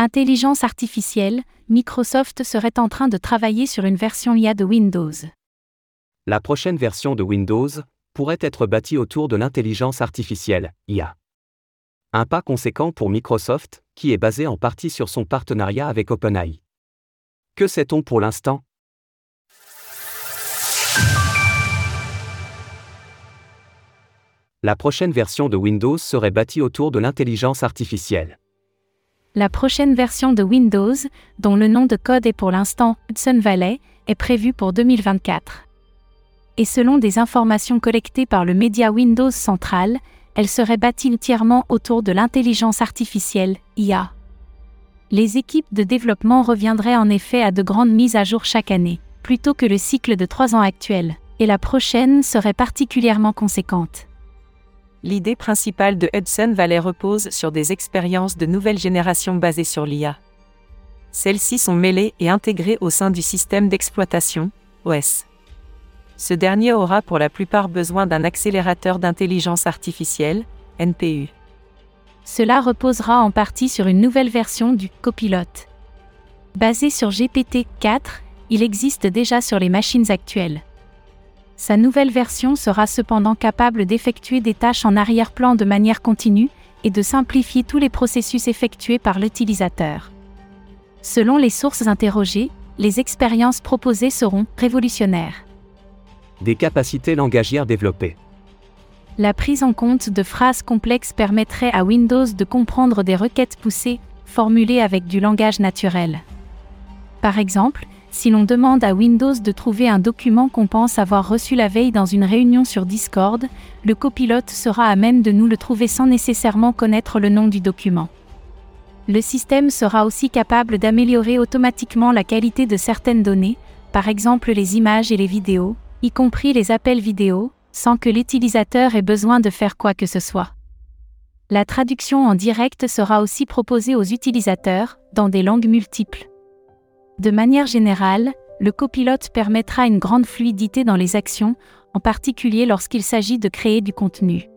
Intelligence artificielle, Microsoft serait en train de travailler sur une version IA de Windows. La prochaine version de Windows pourrait être bâtie autour de l'intelligence artificielle, IA. Un pas conséquent pour Microsoft, qui est basé en partie sur son partenariat avec OpenAI. Que sait-on pour l'instant? La prochaine version de Windows serait bâtie autour de l'intelligence artificielle. La prochaine version de Windows, dont le nom de code est pour l'instant Hudson Valley, est prévue pour 2024. Et selon des informations collectées par le média Windows Central, elle serait bâtie entièrement autour de l'intelligence artificielle, IA. Les équipes de développement reviendraient en effet à de grandes mises à jour chaque année, plutôt que le cycle de trois ans actuel, et la prochaine serait particulièrement conséquente. L'idée principale de Hudson Valley repose sur des expériences de nouvelle génération basées sur l'IA. Celles-ci sont mêlées et intégrées au sein du système d'exploitation, OS. Ce dernier aura pour la plupart besoin d'un accélérateur d'intelligence artificielle, NPU. Cela reposera en partie sur une nouvelle version du copilote. Basé sur GPT-4, il existe déjà sur les machines actuelles. Sa nouvelle version sera cependant capable d'effectuer des tâches en arrière-plan de manière continue et de simplifier tous les processus effectués par l'utilisateur. Selon les sources interrogées, les expériences proposées seront révolutionnaires. Des capacités langagières développées. La prise en compte de phrases complexes permettrait à Windows de comprendre des requêtes poussées, formulées avec du langage naturel. Par exemple, si l'on demande à Windows de trouver un document qu'on pense avoir reçu la veille dans une réunion sur Discord, le copilote sera à même de nous le trouver sans nécessairement connaître le nom du document. Le système sera aussi capable d'améliorer automatiquement la qualité de certaines données, par exemple les images et les vidéos, y compris les appels vidéo, sans que l'utilisateur ait besoin de faire quoi que ce soit. La traduction en direct sera aussi proposée aux utilisateurs, dans des langues multiples. De manière générale, le copilote permettra une grande fluidité dans les actions, en particulier lorsqu'il s'agit de créer du contenu.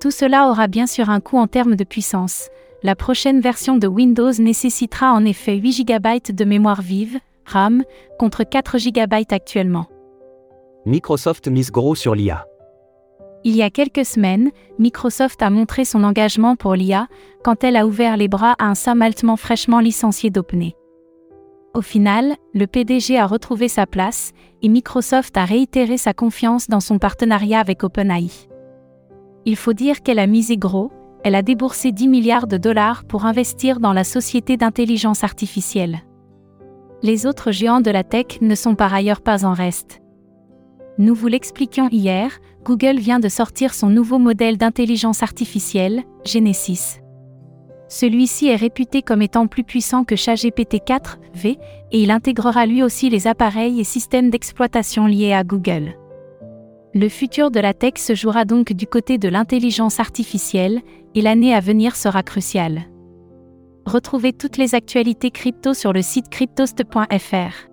Tout cela aura bien sûr un coût en termes de puissance. La prochaine version de Windows nécessitera en effet 8 GB de mémoire vive, RAM, contre 4 GB actuellement. Microsoft mise gros sur l'IA. Il y a quelques semaines, Microsoft a montré son engagement pour l'IA quand elle a ouvert les bras à un Sam Altman fraîchement licencié d'OpenAI. Au final, le PDG a retrouvé sa place, et Microsoft a réitéré sa confiance dans son partenariat avec OpenAI. Il faut dire qu'elle a misé gros, elle a déboursé 10 milliards de dollars pour investir dans la société d'intelligence artificielle. Les autres géants de la tech ne sont par ailleurs pas en reste. Nous vous l'expliquions hier, Google vient de sortir son nouveau modèle d'intelligence artificielle, Genesis. Celui-ci est réputé comme étant plus puissant que ChatGPT 4V, et il intégrera lui aussi les appareils et systèmes d'exploitation liés à Google. Le futur de la tech se jouera donc du côté de l'intelligence artificielle, et l'année à venir sera cruciale. Retrouvez toutes les actualités crypto sur le site cryptost.fr.